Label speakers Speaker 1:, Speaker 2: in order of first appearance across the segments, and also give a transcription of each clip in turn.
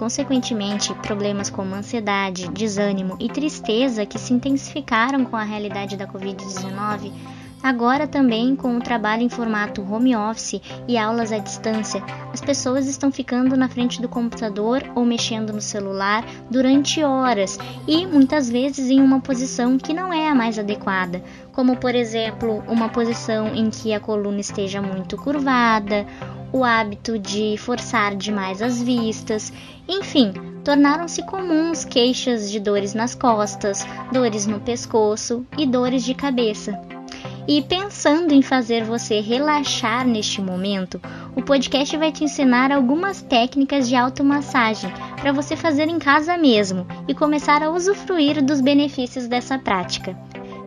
Speaker 1: Consequentemente, problemas como ansiedade, desânimo e tristeza que se intensificaram com a realidade da Covid-19, agora também com o trabalho em formato home office e aulas à distância, as pessoas estão ficando na frente do computador ou mexendo no celular durante horas e muitas vezes em uma posição que não é a mais adequada, como por exemplo, uma posição em que a coluna esteja muito curvada o hábito de forçar demais as vistas, enfim, tornaram-se comuns queixas de dores nas costas, dores no pescoço e dores de cabeça. E pensando em fazer você relaxar neste momento, o podcast vai te ensinar algumas técnicas de automassagem para você fazer em casa mesmo e começar a usufruir dos benefícios dessa prática.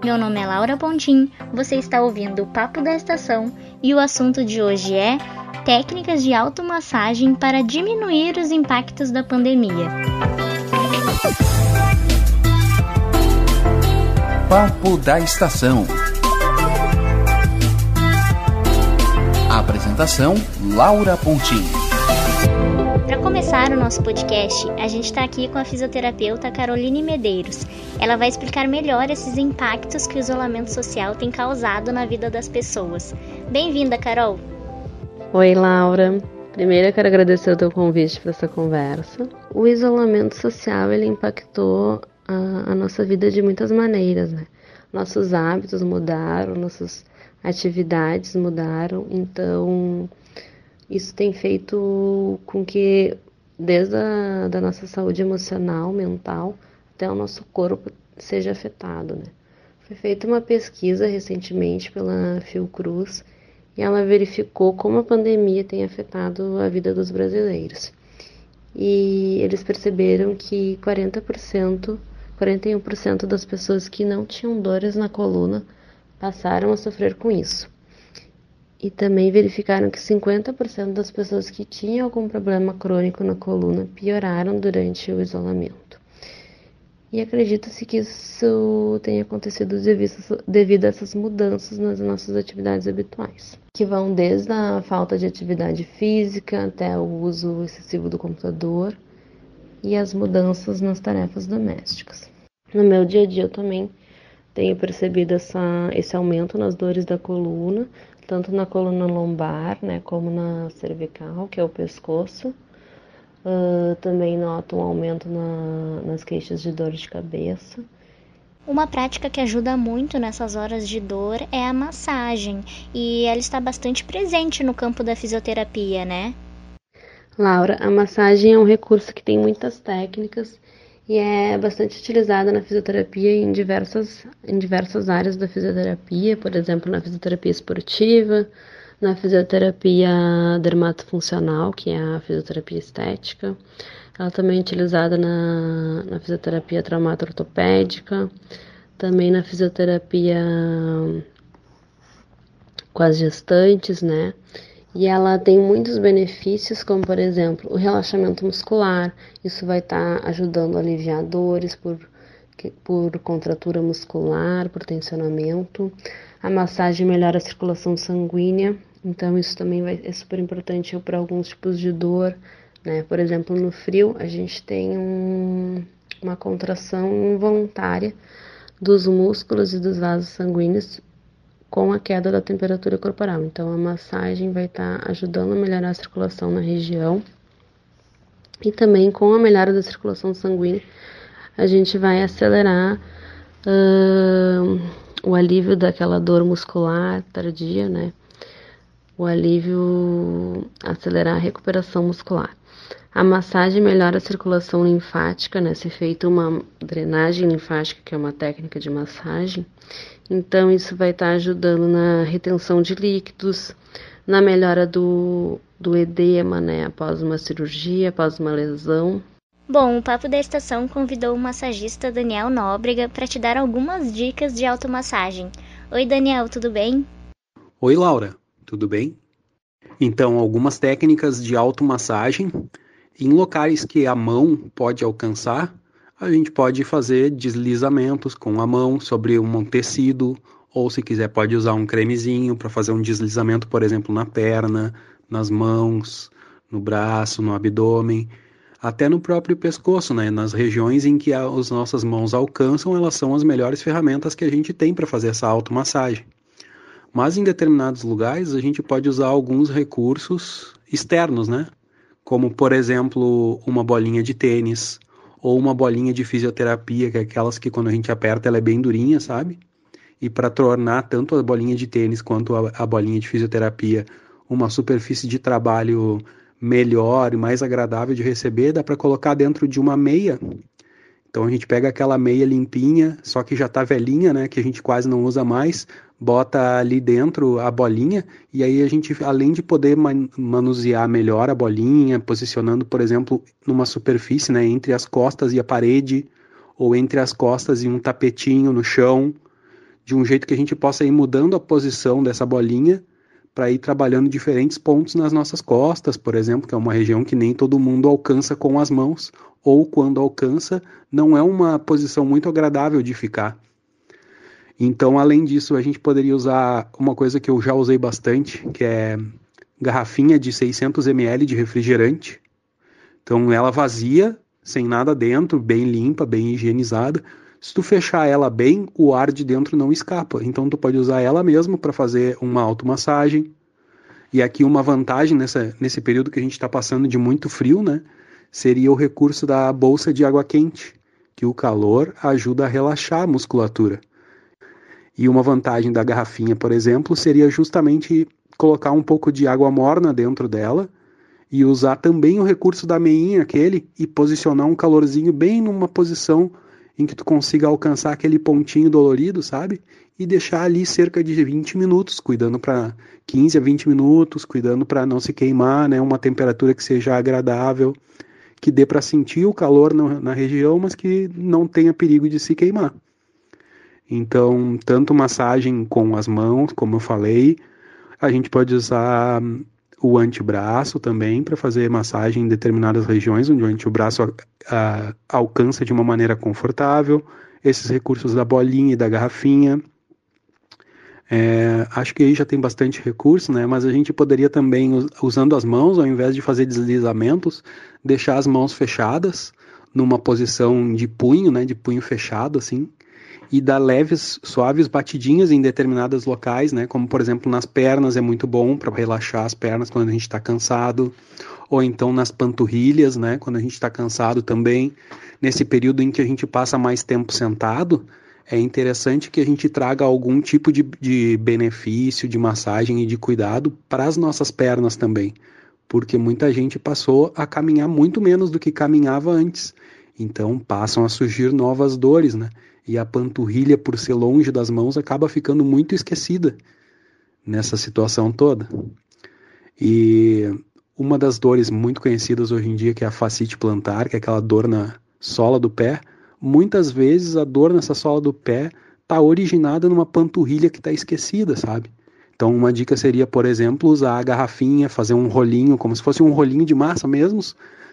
Speaker 1: Meu nome é Laura Pontim, você está ouvindo o Papo da Estação e o assunto de hoje é técnicas de automassagem para diminuir os impactos da pandemia.
Speaker 2: Papo da Estação. Apresentação Laura Pontim.
Speaker 1: Para começar o nosso podcast, a gente está aqui com a fisioterapeuta Caroline Medeiros. Ela vai explicar melhor esses impactos que o isolamento social tem causado na vida das pessoas. Bem-vinda, Carol!
Speaker 3: Oi, Laura. Primeiro eu quero agradecer o teu convite para essa conversa. O isolamento social ele impactou a, a, nossa vida de muitas maneiras, né? Nossos hábitos mudaram, nossas atividades mudaram, então isso tem feito com que desde a da nossa saúde emocional, mental, até o nosso corpo seja afetado, né? Foi feita uma pesquisa recentemente pela Fiocruz e ela verificou como a pandemia tem afetado a vida dos brasileiros. E eles perceberam que 40%, 41% das pessoas que não tinham dores na coluna passaram a sofrer com isso. E também verificaram que 50% das pessoas que tinham algum problema crônico na coluna pioraram durante o isolamento. E acredita-se que isso tenha acontecido devido a essas mudanças nas nossas atividades habituais, que vão desde a falta de atividade física até o uso excessivo do computador e as mudanças nas tarefas domésticas. No meu dia a dia eu também tenho percebido essa, esse aumento nas dores da coluna, tanto na coluna lombar, né, como na cervical, que é o pescoço, Uh, também noto um aumento na, nas queixas de dor de cabeça.
Speaker 1: Uma prática que ajuda muito nessas horas de dor é a massagem, e ela está bastante presente no campo da fisioterapia, né?
Speaker 3: Laura, a massagem é um recurso que tem muitas técnicas e é bastante utilizada na fisioterapia em diversas, em diversas áreas da fisioterapia, por exemplo, na fisioterapia esportiva, na fisioterapia dermatofuncional, que é a fisioterapia estética. Ela também é utilizada na, na fisioterapia traumato-ortopédica, também na fisioterapia com as gestantes, né? E ela tem muitos benefícios, como por exemplo o relaxamento muscular. Isso vai estar tá ajudando a aliviar dores por, por contratura muscular, por tensionamento. A massagem melhora a circulação sanguínea, então isso também vai, é super importante para alguns tipos de dor, né? Por exemplo, no frio a gente tem um, uma contração involuntária dos músculos e dos vasos sanguíneos com a queda da temperatura corporal. Então a massagem vai estar tá ajudando a melhorar a circulação na região e também com a melhora da circulação sanguínea a gente vai acelerar uh, o alívio daquela dor muscular tardia, né? O alívio acelerar a recuperação muscular. A massagem melhora a circulação linfática, né? Se feita uma drenagem linfática, que é uma técnica de massagem, então isso vai estar tá ajudando na retenção de líquidos, na melhora do, do edema, né? Após uma cirurgia, após uma lesão.
Speaker 1: Bom, o Papo da Estação convidou o massagista Daniel Nóbrega para te dar algumas dicas de automassagem. Oi, Daniel, tudo bem?
Speaker 4: Oi, Laura, tudo bem? Então, algumas técnicas de automassagem em locais que a mão pode alcançar, a gente pode fazer deslizamentos com a mão sobre um tecido, ou se quiser pode usar um cremezinho para fazer um deslizamento, por exemplo, na perna, nas mãos, no braço, no abdômen, até no próprio pescoço, né? Nas regiões em que as nossas mãos alcançam, elas são as melhores ferramentas que a gente tem para fazer essa automassagem. Mas em determinados lugares a gente pode usar alguns recursos externos, né? Como por exemplo, uma bolinha de tênis ou uma bolinha de fisioterapia, que é aquelas que quando a gente aperta ela é bem durinha, sabe? E para tornar tanto a bolinha de tênis quanto a, a bolinha de fisioterapia uma superfície de trabalho melhor e mais agradável de receber, dá para colocar dentro de uma meia. Então a gente pega aquela meia limpinha, só que já está velhinha, né, que a gente quase não usa mais, bota ali dentro a bolinha e aí a gente, além de poder manusear melhor a bolinha, posicionando, por exemplo, numa superfície, né, entre as costas e a parede, ou entre as costas e um tapetinho no chão, de um jeito que a gente possa ir mudando a posição dessa bolinha para ir trabalhando diferentes pontos nas nossas costas, por exemplo, que é uma região que nem todo mundo alcança com as mãos, ou quando alcança, não é uma posição muito agradável de ficar. Então, além disso, a gente poderia usar uma coisa que eu já usei bastante, que é garrafinha de 600 ml de refrigerante. Então, ela vazia, sem nada dentro, bem limpa, bem higienizada. Se tu fechar ela bem, o ar de dentro não escapa. Então, tu pode usar ela mesmo para fazer uma automassagem. E aqui uma vantagem nessa, nesse período que a gente está passando de muito frio, né? Seria o recurso da bolsa de água quente, que o calor ajuda a relaxar a musculatura. E uma vantagem da garrafinha, por exemplo, seria justamente colocar um pouco de água morna dentro dela e usar também o recurso da meinha aquele e posicionar um calorzinho bem numa posição em que tu consiga alcançar aquele pontinho dolorido, sabe? E deixar ali cerca de 20 minutos, cuidando para 15 a 20 minutos, cuidando para não se queimar, né? Uma temperatura que seja agradável, que dê para sentir o calor na, na região, mas que não tenha perigo de se queimar. Então, tanto massagem com as mãos, como eu falei, a gente pode usar o antebraço também para fazer massagem em determinadas regiões onde o antebraço a, a, alcança de uma maneira confortável. Esses recursos da bolinha e da garrafinha. É, acho que aí já tem bastante recurso, né? Mas a gente poderia também, usando as mãos, ao invés de fazer deslizamentos, deixar as mãos fechadas numa posição de punho, né? De punho fechado, assim, e dar leves, suaves batidinhas em determinados locais, né? Como por exemplo nas pernas é muito bom para relaxar as pernas quando a gente está cansado, ou então nas panturrilhas, né? Quando a gente está cansado também. Nesse período em que a gente passa mais tempo sentado, é interessante que a gente traga algum tipo de, de benefício, de massagem e de cuidado para as nossas pernas também, porque muita gente passou a caminhar muito menos do que caminhava antes. Então passam a surgir novas dores, né? E a panturrilha, por ser longe das mãos, acaba ficando muito esquecida nessa situação toda. E uma das dores muito conhecidas hoje em dia, que é a fascite plantar, que é aquela dor na sola do pé, muitas vezes a dor nessa sola do pé está originada numa panturrilha que está esquecida, sabe? Então, uma dica seria, por exemplo, usar a garrafinha, fazer um rolinho, como se fosse um rolinho de massa mesmo,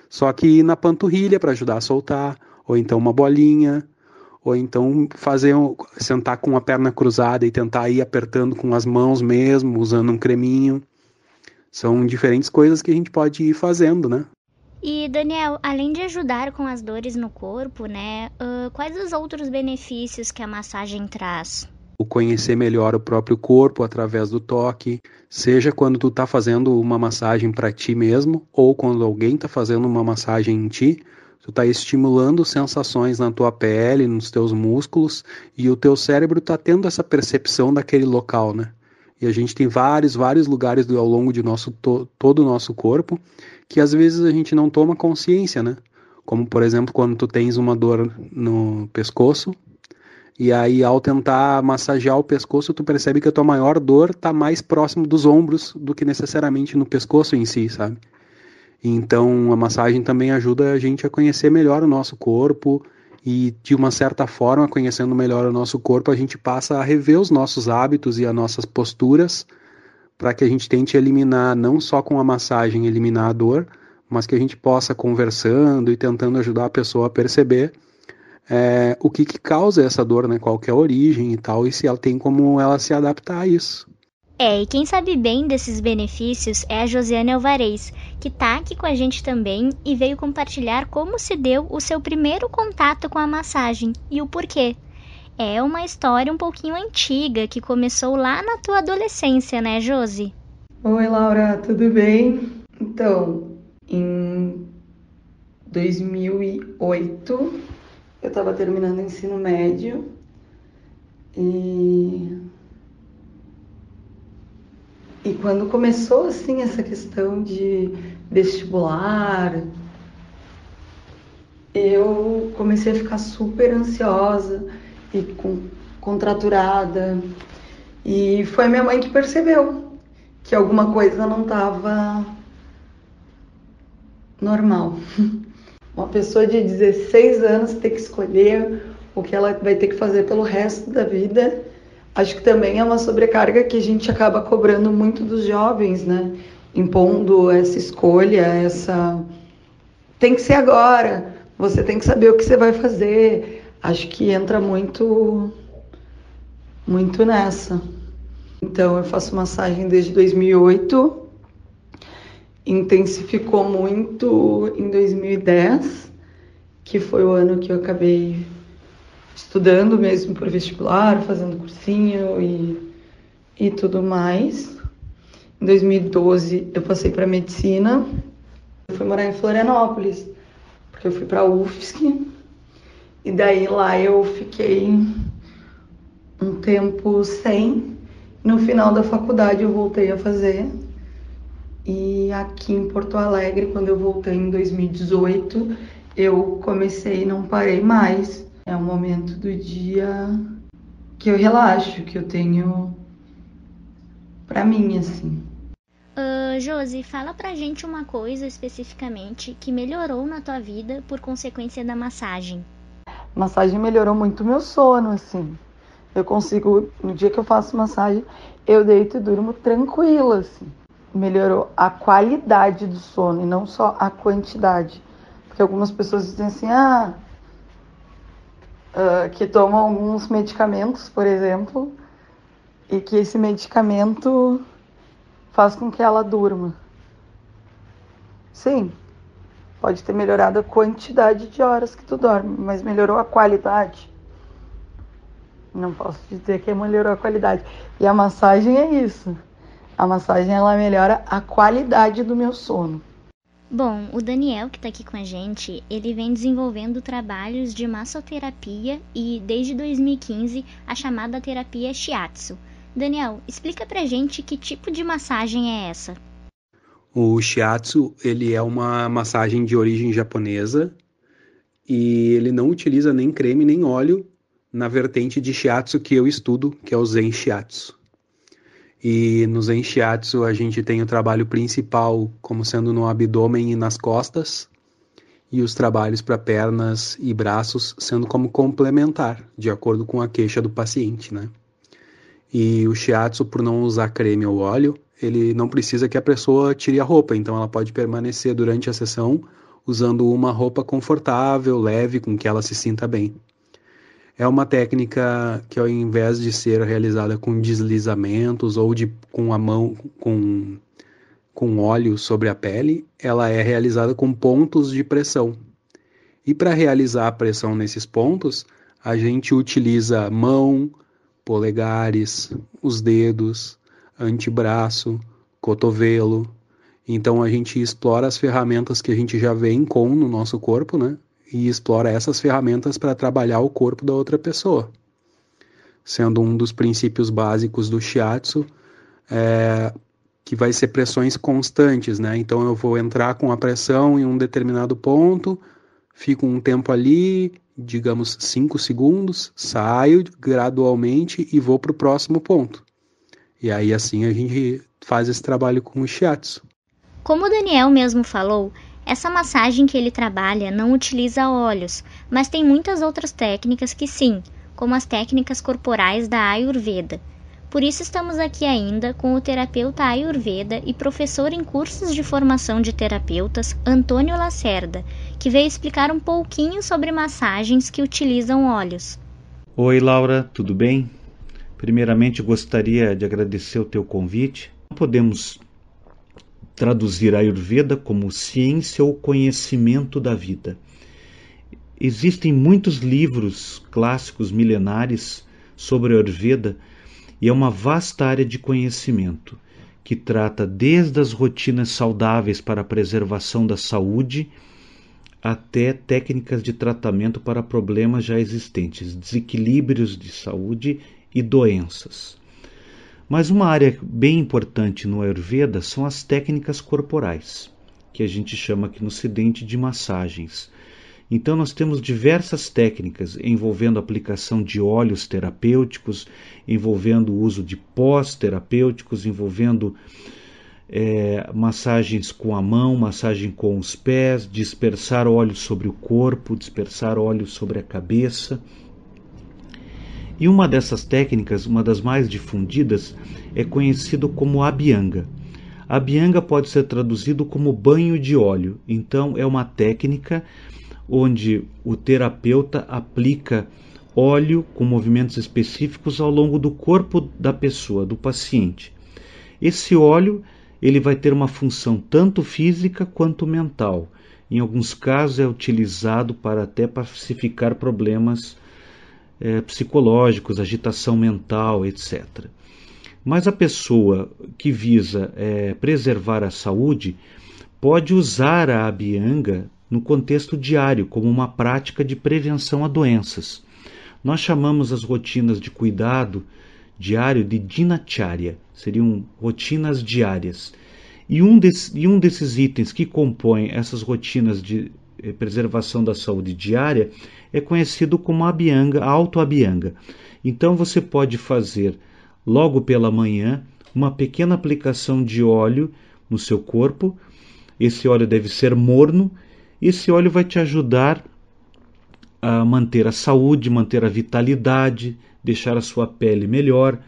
Speaker 4: só que na panturrilha para ajudar a soltar, ou então uma bolinha, ou então fazer sentar com a perna cruzada e tentar ir apertando com as mãos mesmo, usando um creminho. São diferentes coisas que a gente pode ir fazendo, né?
Speaker 1: E Daniel, além de ajudar com as dores no corpo, né, uh, quais os outros benefícios que a massagem traz?
Speaker 4: O conhecer melhor o próprio corpo através do toque, seja quando tu tá fazendo uma massagem para ti mesmo ou quando alguém tá fazendo uma massagem em ti, Tu está estimulando sensações na tua pele, nos teus músculos, e o teu cérebro está tendo essa percepção daquele local, né? E a gente tem vários, vários lugares ao longo de nosso, to, todo o nosso corpo que às vezes a gente não toma consciência, né? Como, por exemplo, quando tu tens uma dor no pescoço, e aí ao tentar massagear o pescoço, tu percebe que a tua maior dor está mais próximo dos ombros do que necessariamente no pescoço em si, sabe? Então, a massagem também ajuda a gente a conhecer melhor o nosso corpo e, de uma certa forma, conhecendo melhor o nosso corpo, a gente passa a rever os nossos hábitos e as nossas posturas para que a gente tente eliminar, não só com a massagem, eliminar a dor, mas que a gente possa, conversando e tentando ajudar a pessoa a perceber é, o que, que causa essa dor, né? qual é a origem e tal, e se ela tem como ela se adaptar a isso.
Speaker 1: É, e quem sabe bem desses benefícios é a Josiane Alvarez, que está aqui com a gente também e veio compartilhar como se deu o seu primeiro contato com a massagem e o porquê. É uma história um pouquinho antiga que começou lá na tua adolescência, né, Josi?
Speaker 5: Oi, Laura, tudo bem? Então, em 2008, eu estava terminando o ensino médio e e quando começou assim essa questão de vestibular, eu comecei a ficar super ansiosa e com, contraturada. E foi minha mãe que percebeu que alguma coisa não estava normal. Uma pessoa de 16 anos ter que escolher o que ela vai ter que fazer pelo resto da vida Acho que também é uma sobrecarga que a gente acaba cobrando muito dos jovens, né? Impondo essa escolha, essa. Tem que ser agora, você tem que saber o que você vai fazer. Acho que entra muito, muito nessa. Então, eu faço massagem desde 2008, intensificou muito em 2010, que foi o ano que eu acabei estudando mesmo para vestibular, fazendo cursinho e, e tudo mais. Em 2012 eu passei para medicina. Eu fui morar em Florianópolis, porque eu fui para UFSC. E daí lá eu fiquei um tempo sem. No final da faculdade eu voltei a fazer. E aqui em Porto Alegre, quando eu voltei em 2018, eu comecei e não parei mais. É um momento do dia que eu relaxo, que eu tenho para mim, assim.
Speaker 1: Uh, Josi, fala pra gente uma coisa especificamente que melhorou na tua vida por consequência da massagem.
Speaker 5: Massagem melhorou muito o meu sono, assim. Eu consigo, no dia que eu faço massagem, eu deito e durmo tranquila, assim. Melhorou a qualidade do sono e não só a quantidade. Porque algumas pessoas dizem assim, ah, uh, que tomam alguns medicamentos, por exemplo, e que esse medicamento faz com que ela durma. Sim, pode ter melhorado a quantidade de horas que tu dorme, mas melhorou a qualidade. Não posso dizer que melhorou a qualidade. E a massagem é isso. A massagem ela melhora a qualidade do meu sono.
Speaker 1: Bom, o Daniel que está aqui com a gente, ele vem desenvolvendo trabalhos de massoterapia e desde 2015 a chamada terapia shiatsu. Daniel, explica pra gente que tipo de massagem é essa.
Speaker 4: O shiatsu, ele é uma massagem de origem japonesa e ele não utiliza nem creme nem óleo na vertente de shiatsu que eu estudo, que é o Zen Shiatsu. E no Zen Shiatsu a gente tem o trabalho principal como sendo no abdômen e nas costas, e os trabalhos para pernas e braços sendo como complementar, de acordo com a queixa do paciente, né? E o shiatsu, por não usar creme ou óleo, ele não precisa que a pessoa tire a roupa, então ela pode permanecer durante a sessão usando uma roupa confortável, leve, com que ela se sinta bem. É uma técnica que ao invés de ser realizada com deslizamentos ou de, com a mão com, com óleo sobre a pele, ela é realizada com pontos de pressão. E para realizar a pressão nesses pontos, a gente utiliza mão, polegares, os dedos, antebraço, cotovelo. Então a gente explora as ferramentas que a gente já vem com no nosso corpo, né? E explora essas ferramentas para trabalhar o corpo da outra pessoa. Sendo um dos princípios básicos do shiatsu, é, que vai ser pressões constantes, né? Então eu vou entrar com a pressão em um determinado ponto, fico um tempo ali, digamos 5 segundos, saio gradualmente e vou para o próximo ponto. E aí assim a gente faz esse trabalho com o shiatsu.
Speaker 1: Como o Daniel mesmo falou, essa massagem que ele trabalha não utiliza óleos, mas tem muitas outras técnicas que sim, como as técnicas corporais da Ayurveda. Por isso estamos aqui ainda com o terapeuta Ayurveda e professor em cursos de formação de terapeutas Antônio Lacerda, que veio explicar um pouquinho sobre massagens que utilizam óleos.
Speaker 6: Oi, Laura, tudo bem? Primeiramente, gostaria de agradecer o teu convite. Podemos traduzir a Ayurveda como ciência ou conhecimento da vida. Existem muitos livros clássicos milenares sobre a Ayurveda e é uma vasta área de conhecimento que trata desde as rotinas saudáveis para a preservação da saúde até técnicas de tratamento para problemas já existentes, desequilíbrios de saúde e doenças. Mas uma área bem importante no Ayurveda são as técnicas corporais, que a gente chama aqui no Ocidente de massagens. Então, nós temos diversas técnicas envolvendo aplicação de óleos terapêuticos, envolvendo o uso de pós-terapêuticos, envolvendo é, massagens com a mão, massagem com os pés, dispersar óleo sobre o corpo, dispersar óleo sobre a cabeça. E uma dessas técnicas, uma das mais difundidas, é conhecido como abhyanga. Abhyanga pode ser traduzido como banho de óleo. Então é uma técnica onde o terapeuta aplica óleo com movimentos específicos ao longo do corpo da pessoa, do paciente. Esse óleo ele vai ter uma função tanto física quanto mental. Em alguns casos é utilizado para até pacificar problemas é, psicológicos, agitação mental, etc. Mas a pessoa que visa é, preservar a saúde pode usar a abhyanga no contexto diário como uma prática de prevenção a doenças. Nós chamamos as rotinas de cuidado diário de dinacharya, seriam rotinas diárias. E um, desse, e um desses itens que compõem essas rotinas de preservação da saúde diária é conhecido como abhyanga, auto-abhyanga. Então você pode fazer logo pela manhã uma pequena aplicação de óleo no seu corpo. Esse óleo deve ser morno. Esse óleo vai te ajudar a manter a saúde, manter a vitalidade, deixar a sua pele melhor.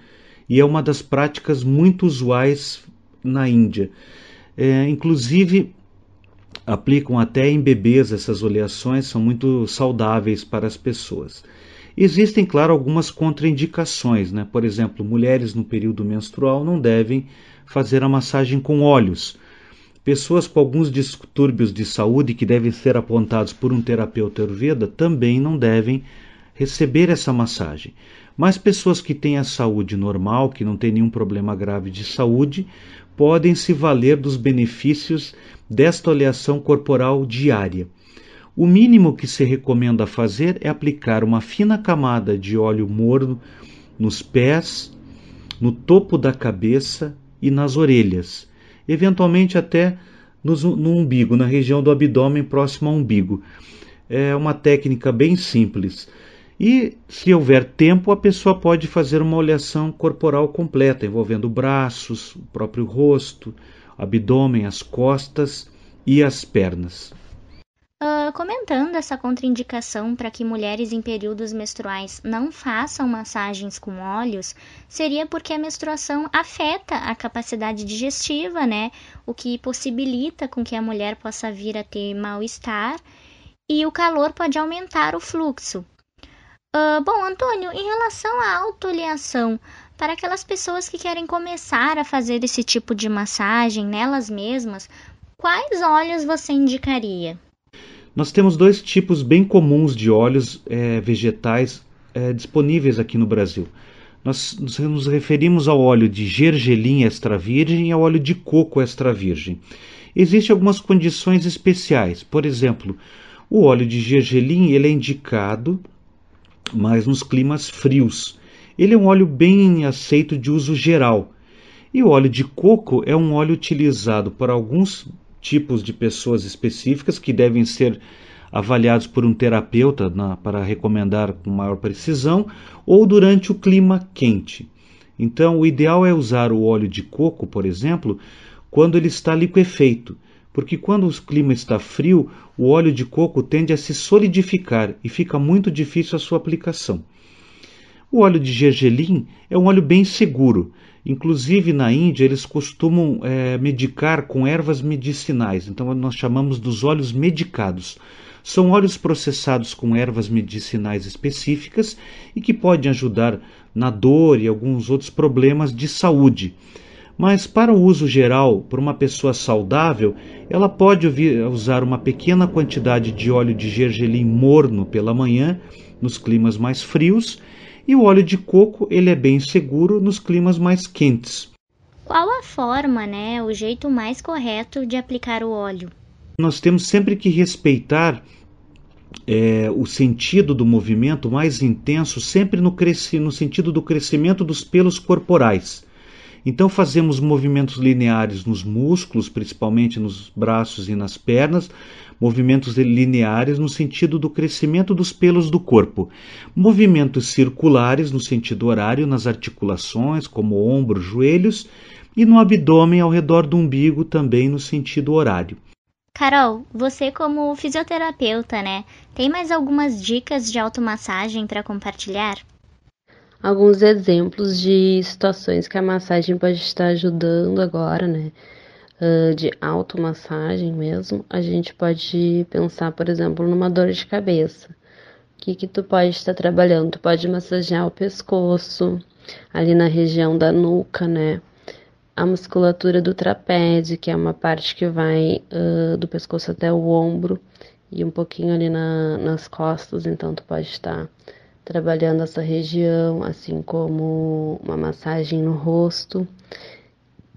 Speaker 6: E é uma das práticas muito usuais na Índia. É, inclusive, aplicam até em bebês essas oleações, são muito saudáveis para as pessoas. Existem, claro, algumas contraindicações, né? Por exemplo, mulheres no período menstrual não devem fazer a massagem com óleos. Pessoas com alguns distúrbios de saúde que devem ser apontados por um terapeuta Ayurveda também não devem receber essa massagem. Mas pessoas que têm a saúde normal, que não têm nenhum problema grave de saúde, podem se valer dos benefícios desta oleação corporal diária. O mínimo que se recomenda fazer é aplicar uma fina camada de óleo morno nos pés, no topo da cabeça e nas orelhas, eventualmente até no, no umbigo, na região do abdômen próximo ao umbigo. É uma técnica bem simples. E, se houver tempo, a pessoa pode fazer uma oleação corporal completa, envolvendo braços, o próprio rosto, abdômen, as costas e as pernas.
Speaker 1: Uh, comentando essa contraindicação para que mulheres em períodos menstruais não façam massagens com óleos, seria porque a menstruação afeta a capacidade digestiva, né? O que possibilita com que a mulher possa vir a ter mal-estar e o calor pode aumentar o fluxo. Uh, bom, Antônio, em relação à autoleação, para aquelas pessoas que querem começar a fazer esse tipo de massagem nelas mesmas, quais óleos você indicaria?
Speaker 6: Nós temos dois tipos bem comuns de óleos é, vegetais é, disponíveis aqui no Brasil. Nós nos referimos ao óleo de gergelim extra virgem e ao óleo de coco extra virgem. Existem algumas condições especiais. Por exemplo, o óleo de gergelim ele é indicado mais nos climas frios ele é um óleo bem aceito de uso geral. E o óleo de coco é um óleo utilizado por alguns tipos de pessoas específicas que devem ser avaliados por um terapeuta na, para recomendar com maior precisão ou durante o clima quente. Então, o ideal é usar o óleo de coco, por exemplo, quando ele está liquefeito, porque quando o clima está frio, o óleo de coco tende a se solidificar e fica muito difícil a sua aplicação. O óleo de gergelim é um óleo bem seguro. Inclusive na Índia eles costumam é, medicar com ervas medicinais, então nós chamamos dos óleos medicados. São óleos processados com ervas medicinais específicas e que podem ajudar na dor e alguns outros problemas de saúde. Mas para o uso geral, para uma pessoa saudável, ela pode usar uma pequena quantidade de óleo de gergelim morno pela manhã, nos climas mais frios, e o óleo de coco ele é bem seguro nos climas mais quentes.
Speaker 1: Qual a forma, né, o jeito mais correto de aplicar o óleo?
Speaker 6: Nós temos sempre que respeitar é, o sentido do movimento mais intenso, sempre no, no sentido do crescimento dos pelos corporais. Então fazemos movimentos lineares nos músculos, principalmente nos braços e nas pernas, movimentos lineares no sentido do crescimento dos pelos do corpo, movimentos circulares no sentido horário nas articulações, como ombros, joelhos, e no abdômen ao redor do umbigo também no sentido horário.
Speaker 1: Carol, você como fisioterapeuta, né? Tem mais algumas dicas de automassagem para compartilhar?
Speaker 3: Alguns exemplos de situações que a massagem pode estar ajudando agora, né? uh, de automassagem mesmo, a gente pode pensar, por exemplo, numa dor de cabeça. O que, que tu pode estar trabalhando? Tu pode massagear o pescoço, ali na região da nuca, né? A musculatura do trapézio, que é uma parte que vai uh, do pescoço até o ombro e um pouquinho ali na, nas costas, então tu pode estar trabalhando essa região, assim como uma massagem no rosto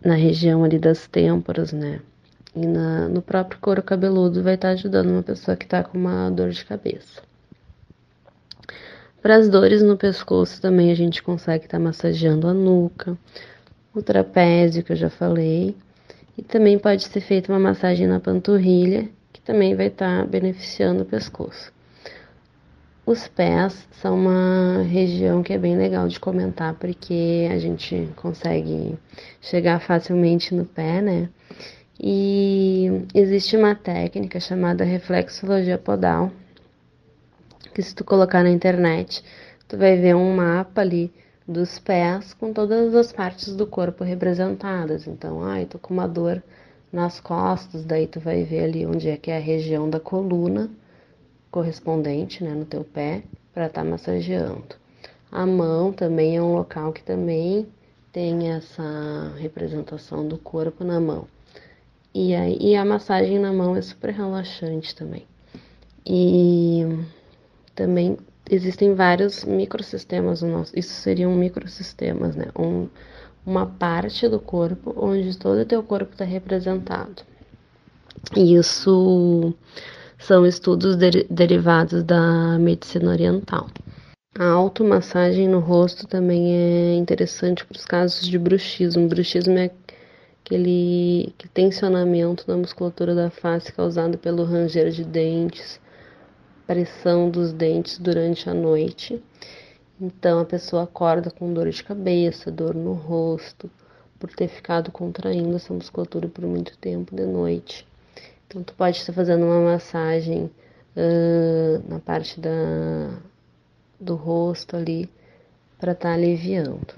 Speaker 3: na região ali das têmporas, né? E na, no próprio couro cabeludo vai estar tá ajudando uma pessoa que está com uma dor de cabeça. Para as dores no pescoço também a gente consegue estar tá massageando a nuca, o trapézio que eu já falei, e também pode ser feita uma massagem na panturrilha, que também vai estar tá beneficiando o pescoço. Os pés são uma região que é bem legal de comentar porque a gente consegue chegar facilmente no pé, né? E existe uma técnica chamada reflexologia podal, que se tu colocar na internet, tu vai ver um mapa ali dos pés com todas as partes do corpo representadas. Então, ai, tô com uma dor nas costas, daí tu vai ver ali onde é que é a região da coluna correspondente né, no teu pé para estar tá massageando. A mão também é um local que também tem essa representação do corpo na mão. E, aí, e a massagem na mão é super relaxante também. E também existem vários microsistemas no nosso. Isso seriam microsistemas, né? Um, uma parte do corpo onde todo o teu corpo está representado. Isso são estudos de derivados da medicina oriental. A automassagem no rosto também é interessante para os casos de bruxismo. bruxismo é aquele, tensionamento na musculatura da face causado pelo ranger de dentes, pressão dos dentes durante a noite. Então a pessoa acorda com dor de cabeça, dor no rosto, por ter ficado contraindo essa musculatura por muito tempo de noite. Então, tu pode estar fazendo uma massagem uh, na parte da, do rosto ali para estar tá aliviando.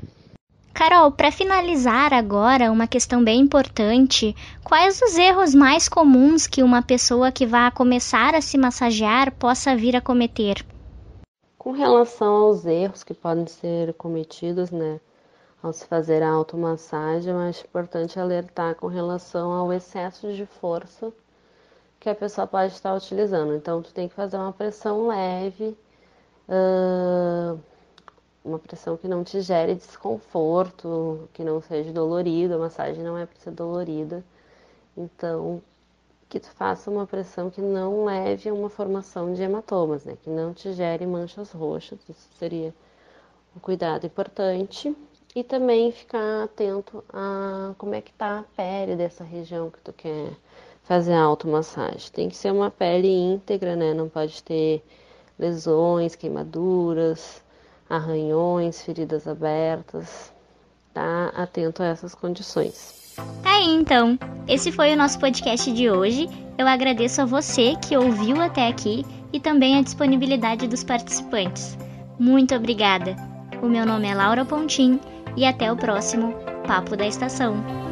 Speaker 1: Carol, para finalizar agora, uma questão bem importante: quais os erros mais comuns que uma pessoa que vá começar a se massagear possa vir a cometer?
Speaker 3: Com relação aos erros que podem ser cometidos, né, ao se fazer a automassagem, eu acho importante alertar com relação ao excesso de força que a pessoa pode estar utilizando. Então, tu tem que fazer uma pressão leve, uma pressão que não te gere desconforto, que não seja dolorida. A massagem não é para ser dolorida. Então, que tu faça uma pressão que não leve a uma formação de hematomas, né? Que não te gere manchas roxas. Isso seria um cuidado importante. E também ficar atento a como é que tá a pele dessa região que tu quer fazer a automassagem. Tem que ser uma pele íntegra, né? Não pode ter lesões, queimaduras, arranhões, feridas abertas. Tá atento a essas condições.
Speaker 1: Tá aí então, esse foi o nosso podcast de hoje. Eu agradeço a você que ouviu até aqui e também a disponibilidade dos participantes. Muito obrigada! O meu nome é Laura Pontim e até o próximo Papo da Estação.